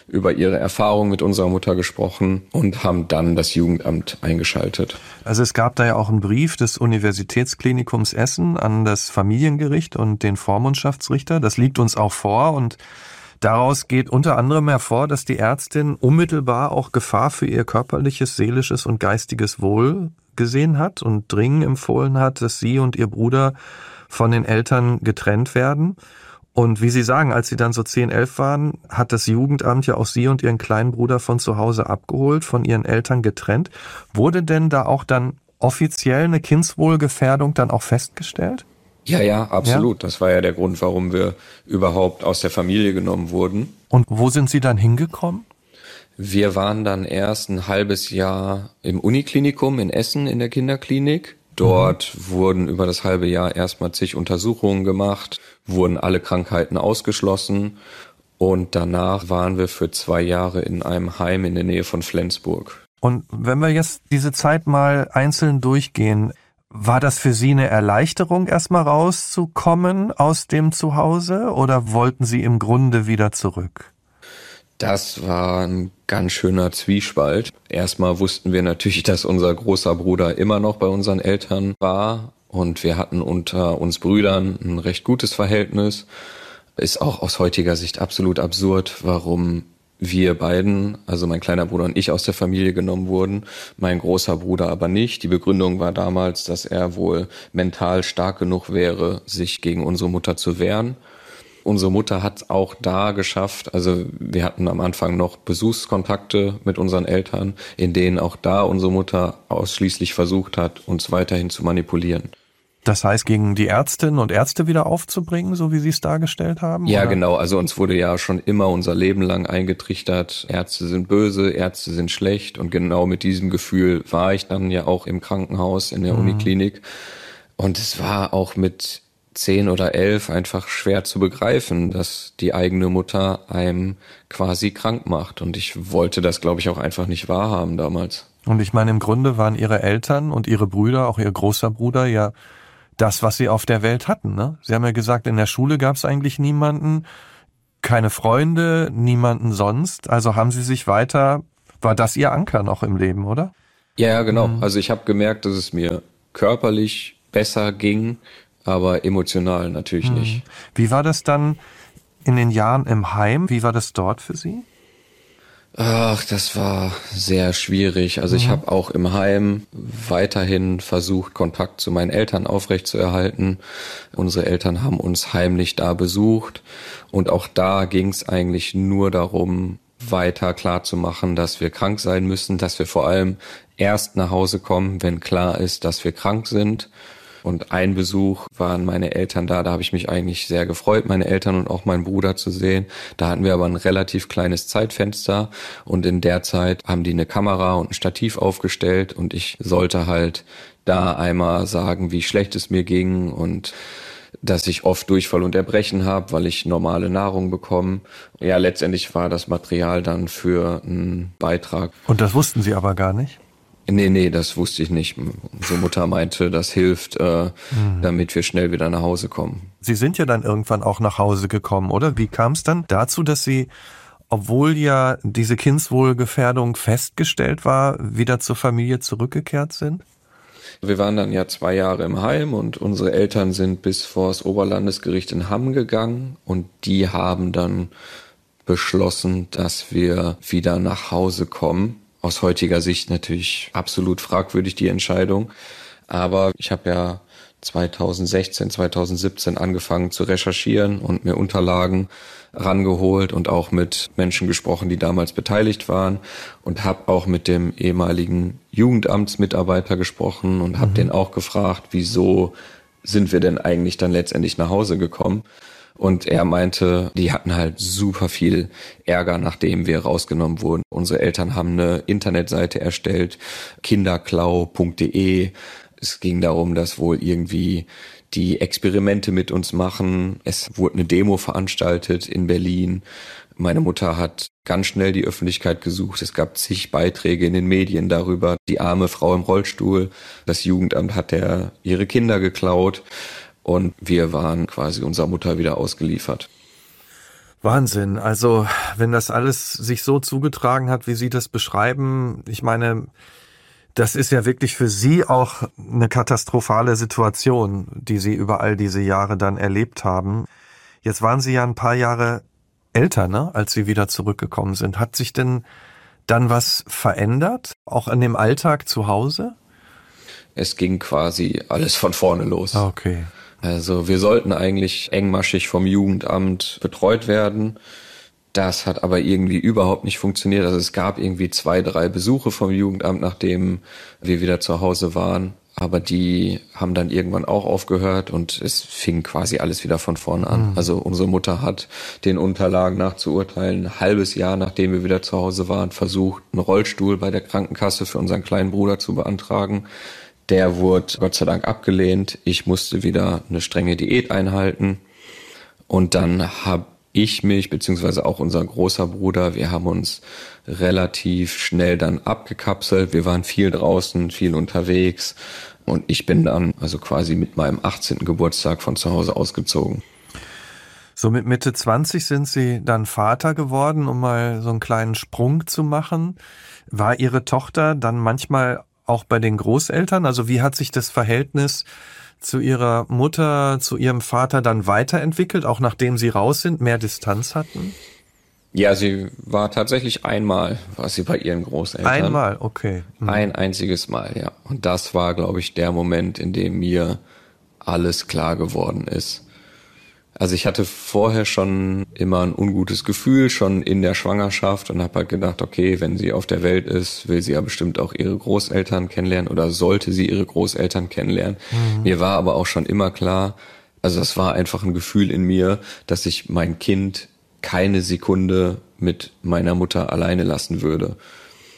S2: über ihre Erfahrung mit unserer Mutter gesprochen und haben dann das Jugendamt eingeschaltet.
S3: Also es gab da ja auch einen Brief des Universitätsklinikums Essen an das Familiengericht und den Vormundschaftsrichter. Das liegt uns auch vor und Daraus geht unter anderem hervor, dass die Ärztin unmittelbar auch Gefahr für ihr körperliches, seelisches und geistiges Wohl gesehen hat und dringend empfohlen hat, dass sie und ihr Bruder von den Eltern getrennt werden. Und wie Sie sagen, als Sie dann so 10, 11 waren, hat das Jugendamt ja auch Sie und Ihren kleinen Bruder von zu Hause abgeholt, von Ihren Eltern getrennt. Wurde denn da auch dann offiziell eine Kindswohlgefährdung dann auch festgestellt?
S2: Ja, ja, absolut. Ja? Das war ja der Grund, warum wir überhaupt aus der Familie genommen wurden.
S3: Und wo sind Sie dann hingekommen?
S2: Wir waren dann erst ein halbes Jahr im Uniklinikum in Essen in der Kinderklinik. Dort mhm. wurden über das halbe Jahr erstmal zig Untersuchungen gemacht, wurden alle Krankheiten ausgeschlossen und danach waren wir für zwei Jahre in einem Heim in der Nähe von Flensburg.
S3: Und wenn wir jetzt diese Zeit mal einzeln durchgehen, war das für Sie eine Erleichterung, erstmal rauszukommen aus dem Zuhause oder wollten Sie im Grunde wieder zurück?
S2: Das war ein ganz schöner Zwiespalt. Erstmal wussten wir natürlich, dass unser großer Bruder immer noch bei unseren Eltern war und wir hatten unter uns Brüdern ein recht gutes Verhältnis. Ist auch aus heutiger Sicht absolut absurd, warum wir beiden, also mein kleiner Bruder und ich aus der Familie genommen wurden, mein großer Bruder aber nicht. Die Begründung war damals, dass er wohl mental stark genug wäre, sich gegen unsere Mutter zu wehren. Unsere Mutter hat auch da geschafft, also wir hatten am Anfang noch Besuchskontakte mit unseren Eltern, in denen auch da unsere Mutter ausschließlich versucht hat, uns weiterhin zu manipulieren.
S3: Das heißt, gegen die Ärztinnen und Ärzte wieder aufzubringen, so wie Sie es dargestellt haben?
S2: Ja, oder? genau. Also uns wurde ja schon immer unser Leben lang eingetrichtert, Ärzte sind böse, Ärzte sind schlecht. Und genau mit diesem Gefühl war ich dann ja auch im Krankenhaus in der mhm. Uniklinik. Und es war auch mit zehn oder elf einfach schwer zu begreifen, dass die eigene Mutter einem quasi krank macht. Und ich wollte das, glaube ich, auch einfach nicht wahrhaben damals.
S3: Und ich meine, im Grunde waren ihre Eltern und ihre Brüder, auch ihr großer Bruder, ja das, was sie auf der Welt hatten. Ne? Sie haben ja gesagt, in der Schule gab es eigentlich niemanden, keine Freunde, niemanden sonst. Also haben sie sich weiter, war das ihr Anker noch im Leben, oder?
S2: Ja, ja genau. Mhm. Also ich habe gemerkt, dass es mir körperlich besser ging, aber emotional natürlich mhm. nicht.
S3: Wie war das dann in den Jahren im Heim? Wie war das dort für Sie?
S2: Ach, das war sehr schwierig. Also mhm. ich habe auch im Heim weiterhin versucht, Kontakt zu meinen Eltern aufrechtzuerhalten. Unsere Eltern haben uns heimlich da besucht und auch da ging es eigentlich nur darum, weiter klar zu machen, dass wir krank sein müssen, dass wir vor allem erst nach Hause kommen, wenn klar ist, dass wir krank sind. Und ein Besuch waren meine Eltern da, da habe ich mich eigentlich sehr gefreut, meine Eltern und auch meinen Bruder zu sehen. Da hatten wir aber ein relativ kleines Zeitfenster und in der Zeit haben die eine Kamera und ein Stativ aufgestellt und ich sollte halt da einmal sagen, wie schlecht es mir ging und dass ich oft Durchfall und Erbrechen habe, weil ich normale Nahrung bekomme. Ja, letztendlich war das Material dann für einen Beitrag.
S3: Und das wussten Sie aber gar nicht?
S2: Nee, nee, das wusste ich nicht. Unsere Mutter meinte, das hilft, äh, mhm. damit wir schnell wieder nach Hause kommen.
S3: Sie sind ja dann irgendwann auch nach Hause gekommen, oder? Wie kam es dann dazu, dass Sie, obwohl ja diese Kindswohlgefährdung festgestellt war, wieder zur Familie zurückgekehrt sind?
S2: Wir waren dann ja zwei Jahre im Heim und unsere Eltern sind bis vor das Oberlandesgericht in Hamm gegangen und die haben dann beschlossen, dass wir wieder nach Hause kommen aus heutiger Sicht natürlich absolut fragwürdig die Entscheidung. Aber ich habe ja 2016, 2017 angefangen zu recherchieren und mir Unterlagen rangeholt und auch mit Menschen gesprochen, die damals beteiligt waren und habe auch mit dem ehemaligen Jugendamtsmitarbeiter gesprochen und habe mhm. den auch gefragt, wieso sind wir denn eigentlich dann letztendlich nach Hause gekommen? Und er meinte, die hatten halt super viel Ärger, nachdem wir rausgenommen wurden. Unsere Eltern haben eine Internetseite erstellt, kinderklau.de. Es ging darum, dass wohl irgendwie die Experimente mit uns machen. Es wurde eine Demo veranstaltet in Berlin. Meine Mutter hat ganz schnell die Öffentlichkeit gesucht. Es gab zig Beiträge in den Medien darüber. Die arme Frau im Rollstuhl. Das Jugendamt hat der ihre Kinder geklaut und wir waren quasi unserer Mutter wieder ausgeliefert.
S3: Wahnsinn. Also, wenn das alles sich so zugetragen hat, wie Sie das beschreiben, ich meine, das ist ja wirklich für Sie auch eine katastrophale Situation, die Sie über all diese Jahre dann erlebt haben. Jetzt waren Sie ja ein paar Jahre älter, ne, als Sie wieder zurückgekommen sind. Hat sich denn dann was verändert, auch an dem Alltag zu Hause?
S2: Es ging quasi alles von vorne los.
S3: Okay.
S2: Also wir sollten eigentlich engmaschig vom Jugendamt betreut werden. Das hat aber irgendwie überhaupt nicht funktioniert. Also es gab irgendwie zwei, drei Besuche vom Jugendamt, nachdem wir wieder zu Hause waren. Aber die haben dann irgendwann auch aufgehört und es fing quasi alles wieder von vorne an. Mhm. Also unsere Mutter hat den Unterlagen nach zu urteilen, ein halbes Jahr nachdem wir wieder zu Hause waren, versucht, einen Rollstuhl bei der Krankenkasse für unseren kleinen Bruder zu beantragen. Der wurde Gott sei Dank abgelehnt. Ich musste wieder eine strenge Diät einhalten. Und dann habe ich mich, beziehungsweise auch unser großer Bruder, wir haben uns relativ schnell dann abgekapselt. Wir waren viel draußen, viel unterwegs. Und ich bin dann also quasi mit meinem 18. Geburtstag von zu Hause ausgezogen.
S3: So mit Mitte 20 sind Sie dann Vater geworden, um mal so einen kleinen Sprung zu machen. War Ihre Tochter dann manchmal auch bei den Großeltern? Also wie hat sich das Verhältnis zu ihrer Mutter, zu ihrem Vater dann weiterentwickelt, auch nachdem sie raus sind, mehr Distanz hatten?
S2: Ja, sie war tatsächlich einmal, war sie bei ihren Großeltern.
S3: Einmal, okay.
S2: Mhm. Ein einziges Mal, ja. Und das war, glaube ich, der Moment, in dem mir alles klar geworden ist. Also ich hatte vorher schon immer ein ungutes Gefühl, schon in der Schwangerschaft und habe halt gedacht, okay, wenn sie auf der Welt ist, will sie ja bestimmt auch ihre Großeltern kennenlernen oder sollte sie ihre Großeltern kennenlernen. Mhm. Mir war aber auch schon immer klar, also es war einfach ein Gefühl in mir, dass ich mein Kind keine Sekunde mit meiner Mutter alleine lassen würde.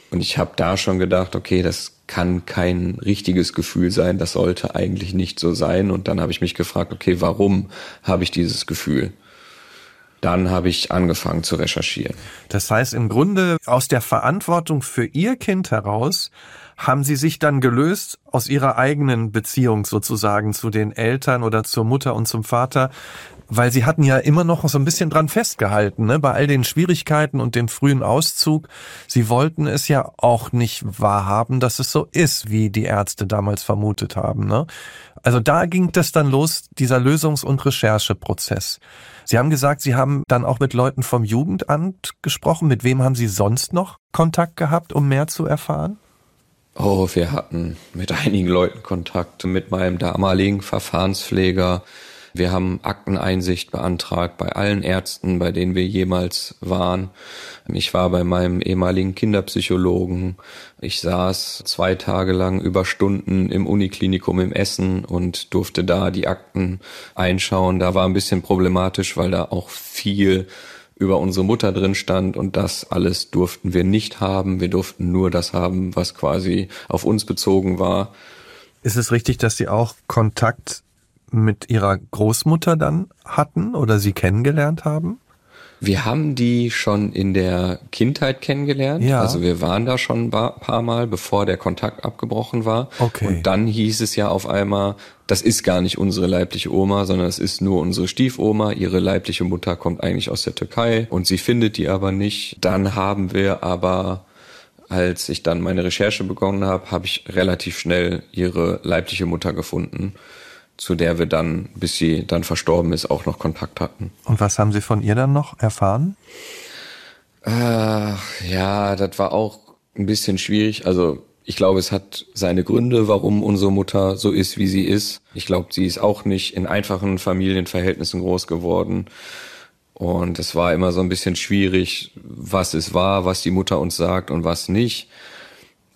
S2: Und ich habe da schon gedacht, okay, das kann kein richtiges Gefühl sein, das sollte eigentlich nicht so sein. Und dann habe ich mich gefragt, okay, warum habe ich dieses Gefühl? Dann habe ich angefangen zu recherchieren.
S3: Das heißt, im Grunde aus der Verantwortung für Ihr Kind heraus haben Sie sich dann gelöst aus Ihrer eigenen Beziehung sozusagen zu den Eltern oder zur Mutter und zum Vater, weil sie hatten ja immer noch so ein bisschen dran festgehalten, ne? bei all den Schwierigkeiten und dem frühen Auszug. Sie wollten es ja auch nicht wahrhaben, dass es so ist, wie die Ärzte damals vermutet haben. Ne? Also da ging das dann los, dieser Lösungs- und Rechercheprozess. Sie haben gesagt, Sie haben dann auch mit Leuten vom Jugendamt gesprochen. Mit wem haben Sie sonst noch Kontakt gehabt, um mehr zu erfahren?
S2: Oh, wir hatten mit einigen Leuten Kontakt, mit meinem damaligen Verfahrenspfleger, Wir haben Akteneinsicht beantragt bei allen Ärzten, bei denen wir jemals waren. Ich war bei meinem ehemaligen Kinderpsychologen. Ich saß zwei Tage lang über Stunden im Uniklinikum im Essen und durfte da die Akten einschauen. Da war ein bisschen problematisch, weil da auch viel über unsere Mutter drin stand und das alles durften wir nicht haben. Wir durften nur das haben, was quasi auf uns bezogen war.
S3: Ist es richtig, dass Sie auch Kontakt mit Ihrer Großmutter dann hatten oder sie kennengelernt haben?
S2: Wir haben die schon in der Kindheit kennengelernt. Ja. Also wir waren da schon ein paar Mal, bevor der Kontakt abgebrochen war.
S3: Okay.
S2: Und dann hieß es ja auf einmal, das ist gar nicht unsere leibliche Oma, sondern es ist nur unsere Stiefoma. Ihre leibliche Mutter kommt eigentlich aus der Türkei und sie findet die aber nicht. Dann haben wir aber als ich dann meine Recherche begonnen habe, habe ich relativ schnell ihre leibliche Mutter gefunden zu der wir dann, bis sie dann verstorben ist, auch noch Kontakt hatten.
S3: Und was haben Sie von ihr dann noch erfahren?
S2: Äh, ja, das war auch ein bisschen schwierig. Also ich glaube, es hat seine Gründe, warum unsere Mutter so ist, wie sie ist. Ich glaube, sie ist auch nicht in einfachen Familienverhältnissen groß geworden. Und es war immer so ein bisschen schwierig, was es war, was die Mutter uns sagt und was nicht.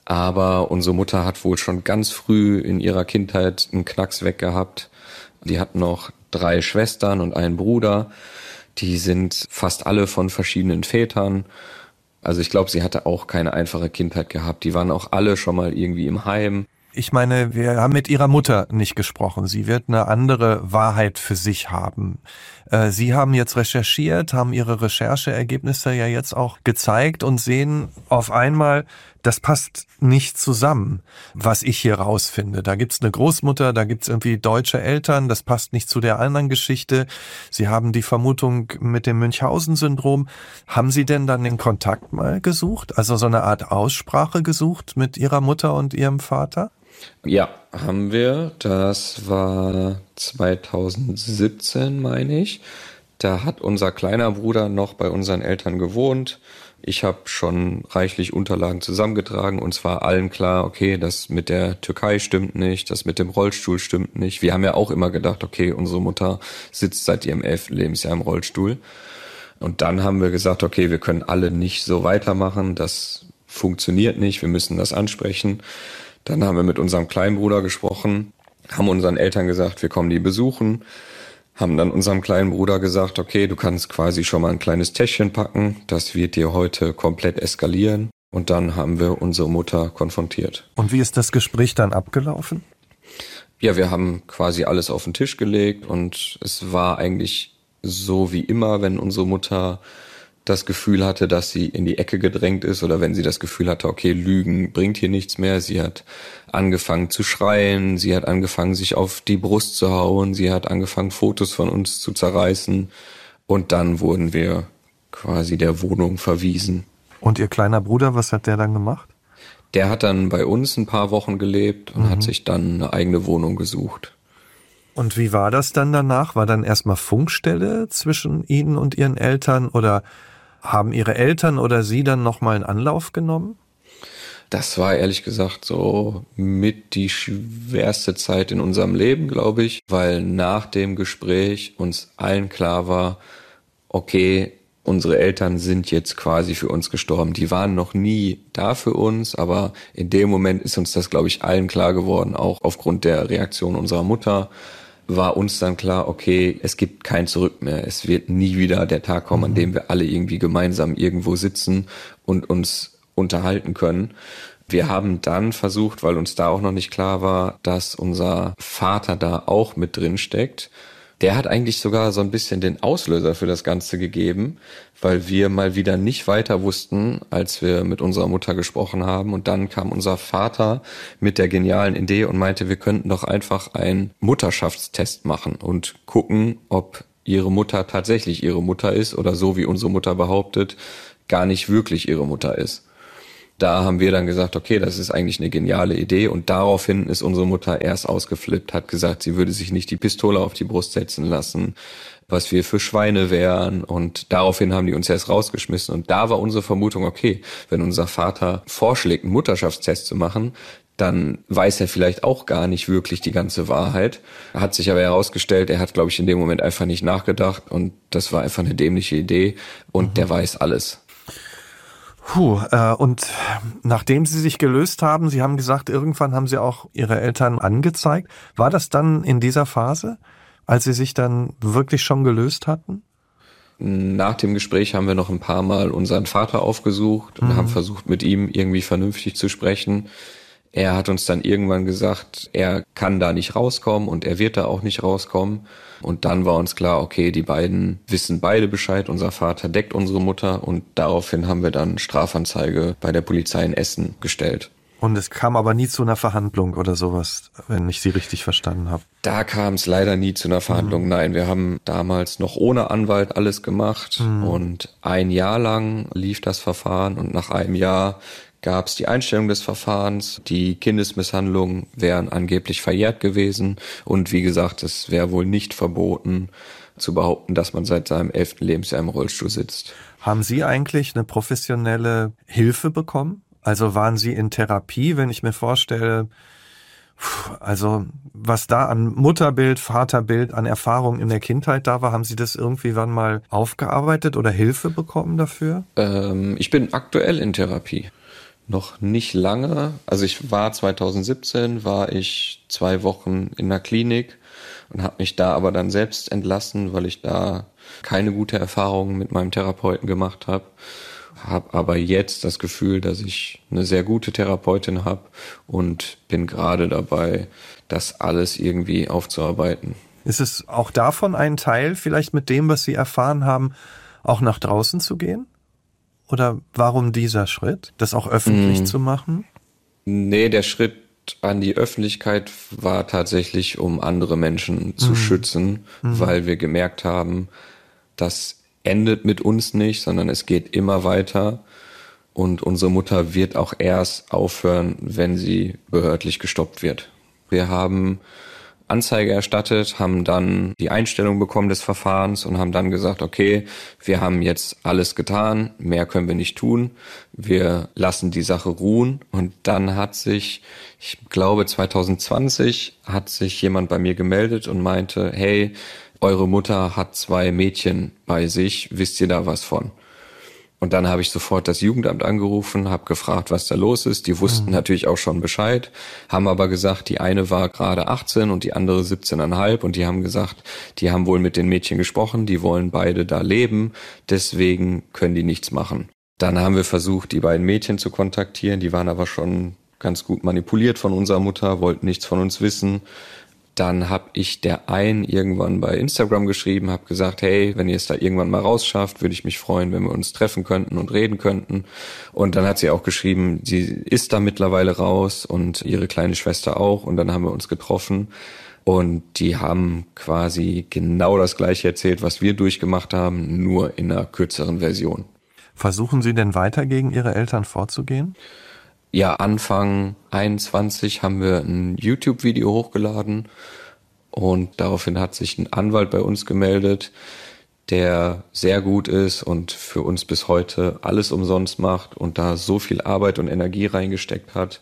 S2: Aber unsere Mutter hat wohl schon ganz früh in ihrer Kindheit einen Knacks weggehabt. Die hat noch drei Schwestern und einen Bruder. Die sind fast alle von verschiedenen Vätern. Also ich glaube, sie hatte auch keine einfache Kindheit gehabt. Die waren auch alle schon mal irgendwie im Heim.
S3: Ich meine, wir haben mit ihrer Mutter nicht gesprochen. Sie wird eine andere Wahrheit für sich haben. Äh, sie haben jetzt recherchiert, haben Ihre Rechercheergebnisse ja jetzt auch gezeigt und sehen auf einmal, das passt nicht zusammen, was ich hier rausfinde. Da gibt's eine Großmutter, da gibt's irgendwie deutsche Eltern, das passt nicht zu der anderen Geschichte. Sie haben die Vermutung mit dem Münchhausen-Syndrom. Haben Sie denn dann den Kontakt mal gesucht? Also so eine Art Aussprache gesucht mit Ihrer Mutter und Ihrem Vater?
S2: Ja, haben wir. Das war 2017, meine ich. Da hat unser kleiner Bruder noch bei unseren Eltern gewohnt. Ich habe schon reichlich Unterlagen zusammengetragen und es war allen klar, okay, das mit der Türkei stimmt nicht, das mit dem Rollstuhl stimmt nicht. Wir haben ja auch immer gedacht, okay, unsere Mutter sitzt seit ihrem elften Lebensjahr im Rollstuhl. Und dann haben wir gesagt, okay, wir können alle nicht so weitermachen, das funktioniert nicht, wir müssen das ansprechen. Dann haben wir mit unserem kleinen Bruder gesprochen, haben unseren Eltern gesagt, wir kommen die besuchen, haben dann unserem kleinen Bruder gesagt, okay, du kannst quasi schon mal ein kleines Täschchen packen, das wird dir heute komplett eskalieren. Und dann haben wir unsere Mutter konfrontiert.
S3: Und wie ist das Gespräch dann abgelaufen?
S2: Ja, wir haben quasi alles auf den Tisch gelegt und es war eigentlich so wie immer, wenn unsere Mutter das Gefühl hatte, dass sie in die Ecke gedrängt ist oder wenn sie das Gefühl hatte, okay, Lügen bringt hier nichts mehr. Sie hat angefangen zu schreien, sie hat angefangen, sich auf die Brust zu hauen, sie hat angefangen, Fotos von uns zu zerreißen und dann wurden wir quasi der Wohnung verwiesen.
S3: Und ihr kleiner Bruder, was hat der dann gemacht?
S2: Der hat dann bei uns ein paar Wochen gelebt und mhm. hat sich dann eine eigene Wohnung gesucht.
S3: Und wie war das dann danach? War dann erstmal Funkstelle zwischen Ihnen und Ihren Eltern oder haben Ihre Eltern oder Sie dann nochmal einen Anlauf genommen?
S2: Das war ehrlich gesagt so mit die schwerste Zeit in unserem Leben, glaube ich, weil nach dem Gespräch uns allen klar war, okay, unsere Eltern sind jetzt quasi für uns gestorben. Die waren noch nie da für uns, aber in dem Moment ist uns das, glaube ich, allen klar geworden, auch aufgrund der Reaktion unserer Mutter war uns dann klar, okay, es gibt kein Zurück mehr. Es wird nie wieder der Tag kommen, an mhm. dem wir alle irgendwie gemeinsam irgendwo sitzen und uns unterhalten können. Wir haben dann versucht, weil uns da auch noch nicht klar war, dass unser Vater da auch mit drin steckt, der hat eigentlich sogar so ein bisschen den Auslöser für das Ganze gegeben, weil wir mal wieder nicht weiter wussten, als wir mit unserer Mutter gesprochen haben. Und dann kam unser Vater mit der genialen Idee und meinte, wir könnten doch einfach einen Mutterschaftstest machen und gucken, ob ihre Mutter tatsächlich ihre Mutter ist oder so wie unsere Mutter behauptet, gar nicht wirklich ihre Mutter ist da haben wir dann gesagt, okay, das ist eigentlich eine geniale Idee. Und daraufhin ist unsere Mutter erst ausgeflippt, hat gesagt, sie würde sich nicht die Pistole auf die Brust setzen lassen, was wir für Schweine wären. Und daraufhin haben die uns erst rausgeschmissen. Und da war unsere Vermutung, okay, wenn unser Vater vorschlägt, einen Mutterschaftstest zu machen, dann weiß er vielleicht auch gar nicht wirklich die ganze Wahrheit. Hat sich aber herausgestellt, er hat, glaube ich, in dem Moment einfach nicht nachgedacht und das war einfach eine dämliche Idee und mhm. der weiß alles.
S3: Puh, äh, und nachdem Sie sich gelöst haben, Sie haben gesagt, irgendwann haben Sie auch Ihre Eltern angezeigt. War das dann in dieser Phase, als Sie sich dann wirklich schon gelöst hatten?
S2: Nach dem Gespräch haben wir noch ein paar Mal unseren Vater aufgesucht und mhm. haben versucht, mit ihm irgendwie vernünftig zu sprechen. Er hat uns dann irgendwann gesagt, er kann da nicht rauskommen und er wird da auch nicht rauskommen. Und dann war uns klar, okay, die beiden wissen beide Bescheid. Unser Vater deckt unsere Mutter und daraufhin haben wir dann Strafanzeige bei der Polizei in Essen gestellt.
S3: Und es kam aber nie zu einer Verhandlung oder sowas, wenn ich Sie richtig verstanden habe.
S2: Da kam es leider nie zu einer Verhandlung. Mhm. Nein, wir haben damals noch ohne Anwalt alles gemacht mhm. und ein Jahr lang lief das Verfahren und nach einem Jahr gab es die Einstellung des Verfahrens. Die Kindesmisshandlungen wären angeblich verjährt gewesen. Und wie gesagt, es wäre wohl nicht verboten zu behaupten, dass man seit seinem elften Lebensjahr im Rollstuhl sitzt.
S3: Haben Sie eigentlich eine professionelle Hilfe bekommen? Also waren Sie in Therapie, wenn ich mir vorstelle, also was da an Mutterbild, Vaterbild, an Erfahrungen in der Kindheit da war, haben Sie das irgendwie wann mal aufgearbeitet oder Hilfe bekommen dafür?
S2: Ähm, ich bin aktuell in Therapie noch nicht lange. Also ich war 2017, war ich zwei Wochen in der Klinik und habe mich da aber dann selbst entlassen, weil ich da keine gute Erfahrung mit meinem Therapeuten gemacht habe. Habe aber jetzt das Gefühl, dass ich eine sehr gute Therapeutin habe und bin gerade dabei, das alles irgendwie aufzuarbeiten.
S3: Ist es auch davon ein Teil, vielleicht mit dem, was Sie erfahren haben, auch nach draußen zu gehen? Oder warum dieser Schritt, das auch öffentlich mm. zu machen?
S2: Nee, der Schritt an die Öffentlichkeit war tatsächlich, um andere Menschen zu mm. schützen, mm. weil wir gemerkt haben, das endet mit uns nicht, sondern es geht immer weiter. Und unsere Mutter wird auch erst aufhören, wenn sie behördlich gestoppt wird. Wir haben Anzeige erstattet, haben dann die Einstellung bekommen des Verfahrens und haben dann gesagt, okay, wir haben jetzt alles getan, mehr können wir nicht tun, wir lassen die Sache ruhen und dann hat sich, ich glaube 2020, hat sich jemand bei mir gemeldet und meinte, hey, eure Mutter hat zwei Mädchen bei sich, wisst ihr da was von? Und dann habe ich sofort das Jugendamt angerufen, habe gefragt, was da los ist. Die wussten mhm. natürlich auch schon Bescheid, haben aber gesagt, die eine war gerade 18 und die andere 17,5 und die haben gesagt, die haben wohl mit den Mädchen gesprochen, die wollen beide da leben, deswegen können die nichts machen. Dann haben wir versucht, die beiden Mädchen zu kontaktieren, die waren aber schon ganz gut manipuliert von unserer Mutter, wollten nichts von uns wissen. Dann habe ich der einen irgendwann bei Instagram geschrieben, habe gesagt, hey, wenn ihr es da irgendwann mal rausschafft, würde ich mich freuen, wenn wir uns treffen könnten und reden könnten. Und dann hat sie auch geschrieben, sie ist da mittlerweile raus und ihre kleine Schwester auch. Und dann haben wir uns getroffen. Und die haben quasi genau das gleiche erzählt, was wir durchgemacht haben, nur in einer kürzeren Version.
S3: Versuchen Sie denn weiter gegen Ihre Eltern vorzugehen?
S2: Ja, Anfang 21 haben wir ein YouTube-Video hochgeladen und daraufhin hat sich ein Anwalt bei uns gemeldet, der sehr gut ist und für uns bis heute alles umsonst macht und da so viel Arbeit und Energie reingesteckt hat.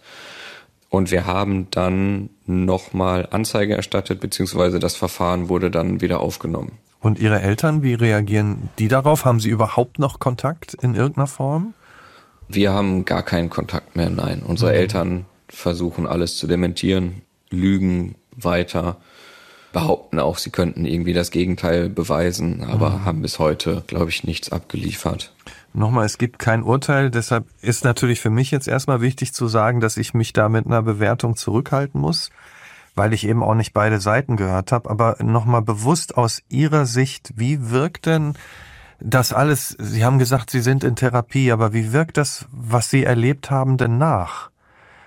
S2: Und wir haben dann nochmal Anzeige erstattet, beziehungsweise das Verfahren wurde dann wieder aufgenommen.
S3: Und Ihre Eltern, wie reagieren die darauf? Haben Sie überhaupt noch Kontakt in irgendeiner Form?
S2: Wir haben gar keinen Kontakt mehr, nein. Unsere mhm. Eltern versuchen alles zu dementieren, lügen weiter, behaupten auch, sie könnten irgendwie das Gegenteil beweisen, aber mhm. haben bis heute, glaube ich, nichts abgeliefert.
S3: Nochmal, es gibt kein Urteil, deshalb ist natürlich für mich jetzt erstmal wichtig zu sagen, dass ich mich da mit einer Bewertung zurückhalten muss, weil ich eben auch nicht beide Seiten gehört habe. Aber nochmal bewusst aus Ihrer Sicht, wie wirkt denn das alles, Sie haben gesagt, Sie sind in Therapie, aber wie wirkt das, was Sie erlebt haben, denn nach?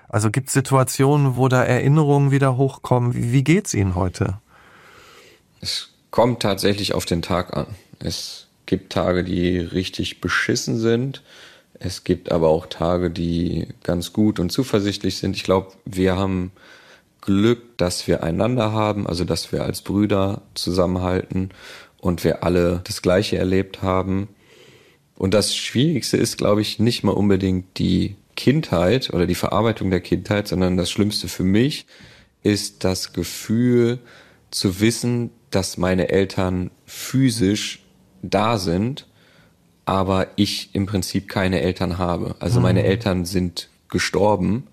S3: Also gibt es Situationen, wo da Erinnerungen wieder hochkommen? Wie, wie geht's Ihnen heute?
S2: Es kommt tatsächlich auf den Tag an. Es gibt Tage, die richtig beschissen sind. Es gibt aber auch Tage, die ganz gut und zuversichtlich sind. Ich glaube, wir haben Glück, dass wir einander haben, also dass wir als Brüder zusammenhalten und wir alle das Gleiche erlebt haben. Und das Schwierigste ist, glaube ich, nicht mal unbedingt die Kindheit oder die Verarbeitung der Kindheit, sondern das Schlimmste für mich ist das Gefühl zu wissen, dass meine Eltern physisch da sind, aber ich im Prinzip keine Eltern habe. Also meine mhm. Eltern sind gestorben,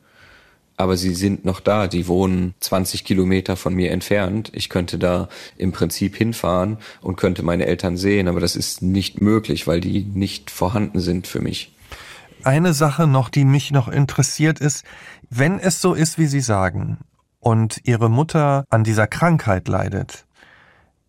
S2: aber sie sind noch da. Die wohnen 20 Kilometer von mir entfernt. Ich könnte da im Prinzip hinfahren und könnte meine Eltern sehen, aber das ist nicht möglich, weil die nicht vorhanden sind für mich.
S3: Eine Sache noch, die mich noch interessiert ist, wenn es so ist, wie Sie sagen, und Ihre Mutter an dieser Krankheit leidet,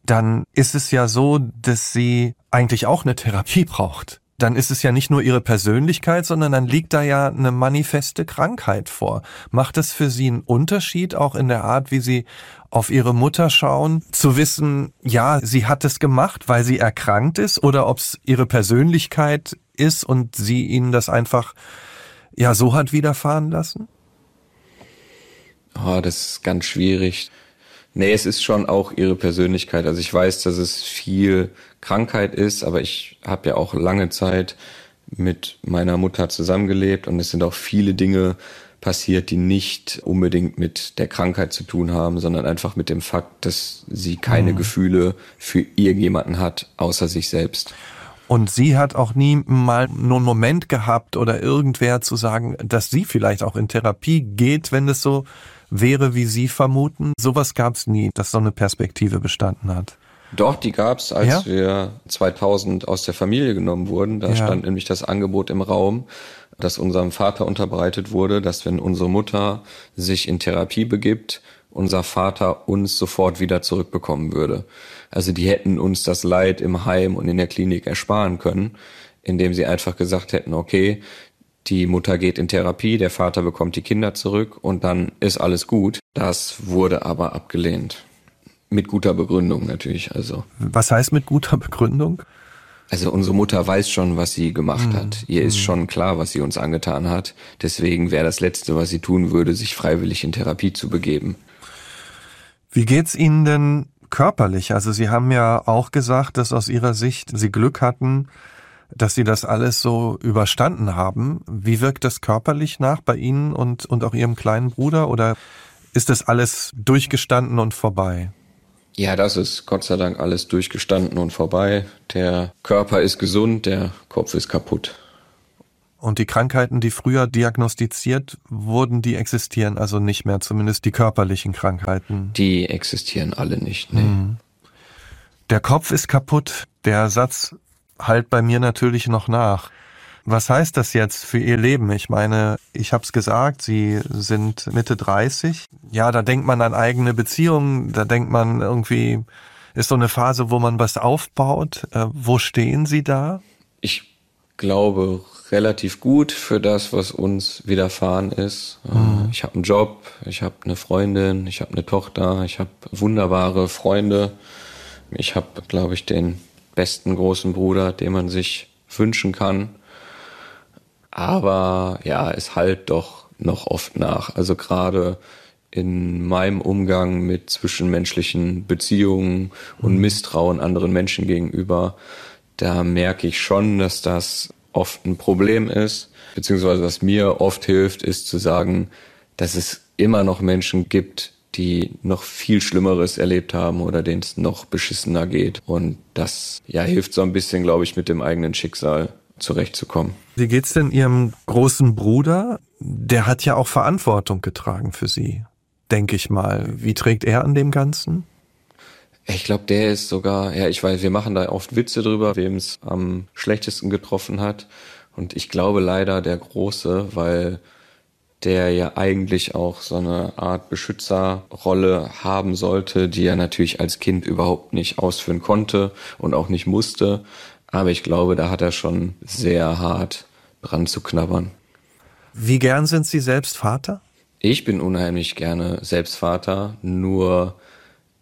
S3: dann ist es ja so, dass sie eigentlich auch eine Therapie braucht. Dann ist es ja nicht nur ihre Persönlichkeit, sondern dann liegt da ja eine manifeste Krankheit vor. Macht es für Sie einen Unterschied auch in der Art, wie Sie auf Ihre Mutter schauen, zu wissen, ja, sie hat es gemacht, weil sie erkrankt ist, oder ob es Ihre Persönlichkeit ist und sie Ihnen das einfach ja so hat widerfahren lassen?
S2: Oh, das ist ganz schwierig. Nee, es ist schon auch ihre Persönlichkeit. Also ich weiß, dass es viel Krankheit ist, aber ich habe ja auch lange Zeit mit meiner Mutter zusammengelebt und es sind auch viele Dinge passiert, die nicht unbedingt mit der Krankheit zu tun haben, sondern einfach mit dem Fakt, dass sie keine mhm. Gefühle für irgendjemanden hat, außer sich selbst.
S3: Und sie hat auch nie mal nur einen Moment gehabt oder irgendwer zu sagen, dass sie vielleicht auch in Therapie geht, wenn es so wäre, wie Sie vermuten? Sowas gab es nie, dass so eine Perspektive bestanden hat.
S2: Doch, die gab es, als ja? wir 2000 aus der Familie genommen wurden. Da ja. stand nämlich das Angebot im Raum, das unserem Vater unterbreitet wurde, dass wenn unsere Mutter sich in Therapie begibt, unser Vater uns sofort wieder zurückbekommen würde. Also die hätten uns das Leid im Heim und in der Klinik ersparen können, indem sie einfach gesagt hätten, okay, die Mutter geht in Therapie, der Vater bekommt die Kinder zurück und dann ist alles gut. Das wurde aber abgelehnt. Mit guter Begründung natürlich, also.
S3: Was heißt mit guter Begründung?
S2: Also unsere Mutter weiß schon, was sie gemacht mhm. hat. Ihr ist hm. schon klar, was sie uns angetan hat. Deswegen wäre das Letzte, was sie tun würde, sich freiwillig in Therapie zu begeben.
S3: Wie geht's Ihnen denn körperlich? Also Sie haben ja auch gesagt, dass aus Ihrer Sicht Sie Glück hatten, dass Sie das alles so überstanden haben. Wie wirkt das körperlich nach bei Ihnen und, und auch Ihrem kleinen Bruder oder ist das alles durchgestanden und vorbei?
S2: Ja, das ist Gott sei Dank alles durchgestanden und vorbei. Der Körper ist gesund, der Kopf ist kaputt.
S3: Und die Krankheiten, die früher diagnostiziert wurden, die existieren also nicht mehr, zumindest die körperlichen Krankheiten.
S2: Die existieren alle nicht, nee. Mhm.
S3: Der Kopf ist kaputt. Der Satz halt bei mir natürlich noch nach. Was heißt das jetzt für Ihr Leben? Ich meine, ich habe es gesagt, Sie sind Mitte 30. Ja, da denkt man an eigene Beziehungen, da denkt man irgendwie, ist so eine Phase, wo man was aufbaut. Äh, wo stehen Sie da?
S2: Ich glaube relativ gut für das, was uns widerfahren ist. Äh, mhm. Ich habe einen Job, ich habe eine Freundin, ich habe eine Tochter, ich habe wunderbare Freunde. Ich habe, glaube ich, den besten großen Bruder, den man sich wünschen kann. Aber ja, es halt doch noch oft nach. Also gerade in meinem Umgang mit zwischenmenschlichen Beziehungen und mhm. Misstrauen anderen Menschen gegenüber, da merke ich schon, dass das oft ein Problem ist. Beziehungsweise was mir oft hilft, ist zu sagen, dass es immer noch Menschen gibt, die noch viel Schlimmeres erlebt haben oder denen es noch beschissener geht. Und das ja hilft so ein bisschen, glaube ich, mit dem eigenen Schicksal zurechtzukommen.
S3: Wie geht's denn Ihrem großen Bruder? Der hat ja auch Verantwortung getragen für Sie, denke ich mal. Wie trägt er an dem Ganzen?
S2: Ich glaube, der ist sogar, ja, ich weiß, wir machen da oft Witze drüber, wem es am schlechtesten getroffen hat. Und ich glaube leider der Große, weil der ja eigentlich auch so eine Art Beschützerrolle haben sollte, die er natürlich als Kind überhaupt nicht ausführen konnte und auch nicht musste. Aber ich glaube, da hat er schon sehr hart dran zu knabbern.
S3: Wie gern sind Sie selbst Vater?
S2: Ich bin unheimlich gerne selbst Vater, nur,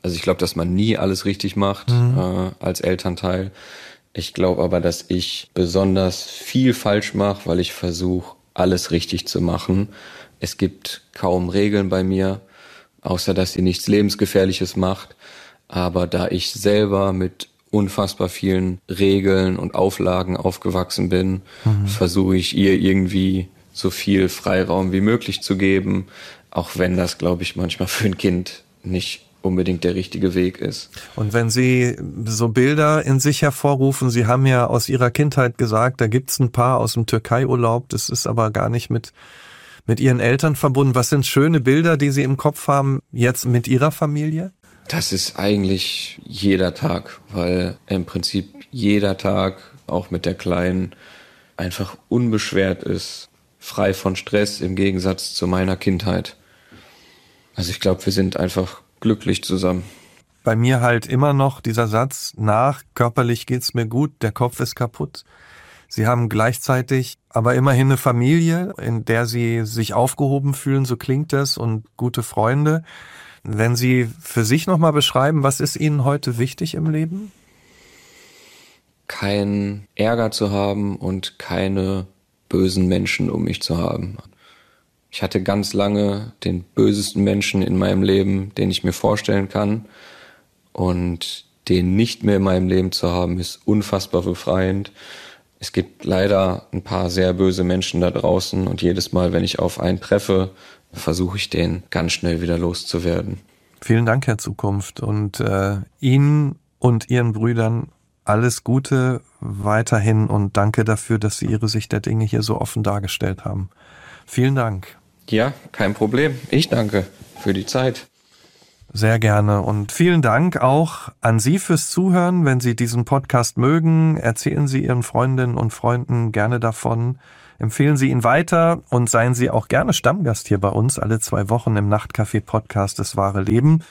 S2: also ich glaube, dass man nie alles richtig macht mhm. äh, als Elternteil. Ich glaube aber, dass ich besonders viel falsch mache, weil ich versuche, alles richtig zu machen. Es gibt kaum Regeln bei mir, außer dass sie nichts Lebensgefährliches macht. Aber da ich selber mit unfassbar vielen Regeln und Auflagen aufgewachsen bin, mhm. versuche ich ihr irgendwie so viel Freiraum wie möglich zu geben, auch wenn das, glaube ich, manchmal für ein Kind nicht unbedingt der richtige Weg ist.
S3: Und wenn Sie so Bilder in sich hervorrufen, Sie haben ja aus Ihrer Kindheit gesagt, da gibt's ein paar aus dem Türkei-Urlaub, das ist aber gar nicht mit, mit Ihren Eltern verbunden. Was sind schöne Bilder, die Sie im Kopf haben, jetzt mit Ihrer Familie?
S2: Das ist eigentlich jeder Tag, weil im Prinzip jeder Tag, auch mit der Kleinen, einfach unbeschwert ist, frei von Stress im Gegensatz zu meiner Kindheit. Also ich glaube, wir sind einfach glücklich zusammen.
S3: Bei mir halt immer noch dieser Satz nach, körperlich geht's mir gut, der Kopf ist kaputt. Sie haben gleichzeitig aber immerhin eine Familie, in der Sie sich aufgehoben fühlen, so klingt es, und gute Freunde. Wenn Sie für sich nochmal beschreiben, was ist Ihnen heute wichtig im Leben?
S2: Keinen Ärger zu haben und keine bösen Menschen um mich zu haben. Ich hatte ganz lange den bösesten Menschen in meinem Leben, den ich mir vorstellen kann. Und den nicht mehr in meinem Leben zu haben, ist unfassbar befreiend. Es gibt leider ein paar sehr böse Menschen da draußen und jedes Mal, wenn ich auf einen treffe, versuche ich den ganz schnell wieder loszuwerden.
S3: Vielen Dank, Herr Zukunft. Und äh, Ihnen und Ihren Brüdern alles Gute weiterhin und danke dafür, dass Sie Ihre Sicht der Dinge hier so offen dargestellt haben. Vielen Dank.
S2: Ja, kein Problem. Ich danke für die Zeit.
S3: Sehr gerne und vielen Dank auch an Sie fürs Zuhören. Wenn Sie diesen Podcast mögen, erzählen Sie Ihren Freundinnen und Freunden gerne davon. Empfehlen Sie ihn weiter und seien Sie auch gerne Stammgast hier bei uns alle zwei Wochen im Nachtcafé Podcast Das wahre Leben.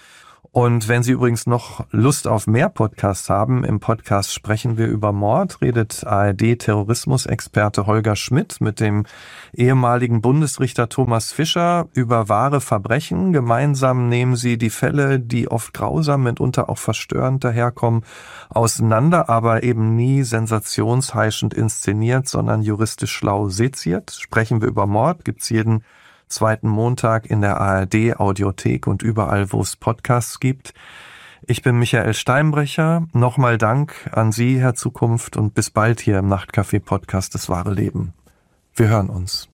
S3: Und wenn Sie übrigens noch Lust auf mehr Podcasts haben, im Podcast sprechen wir über Mord, redet ARD-Terrorismusexperte Holger Schmidt mit dem ehemaligen Bundesrichter Thomas Fischer über wahre Verbrechen. Gemeinsam nehmen sie die Fälle, die oft grausam, mitunter auch verstörend daherkommen, auseinander, aber eben nie sensationsheischend inszeniert, sondern juristisch schlau seziert. Sprechen wir über Mord, gibt's jeden zweiten Montag in der ARD Audiothek und überall, wo es Podcasts gibt. Ich bin Michael Steinbrecher. Nochmal Dank an Sie, Herr Zukunft, und bis bald hier im Nachtcafé Podcast Das wahre Leben. Wir hören uns.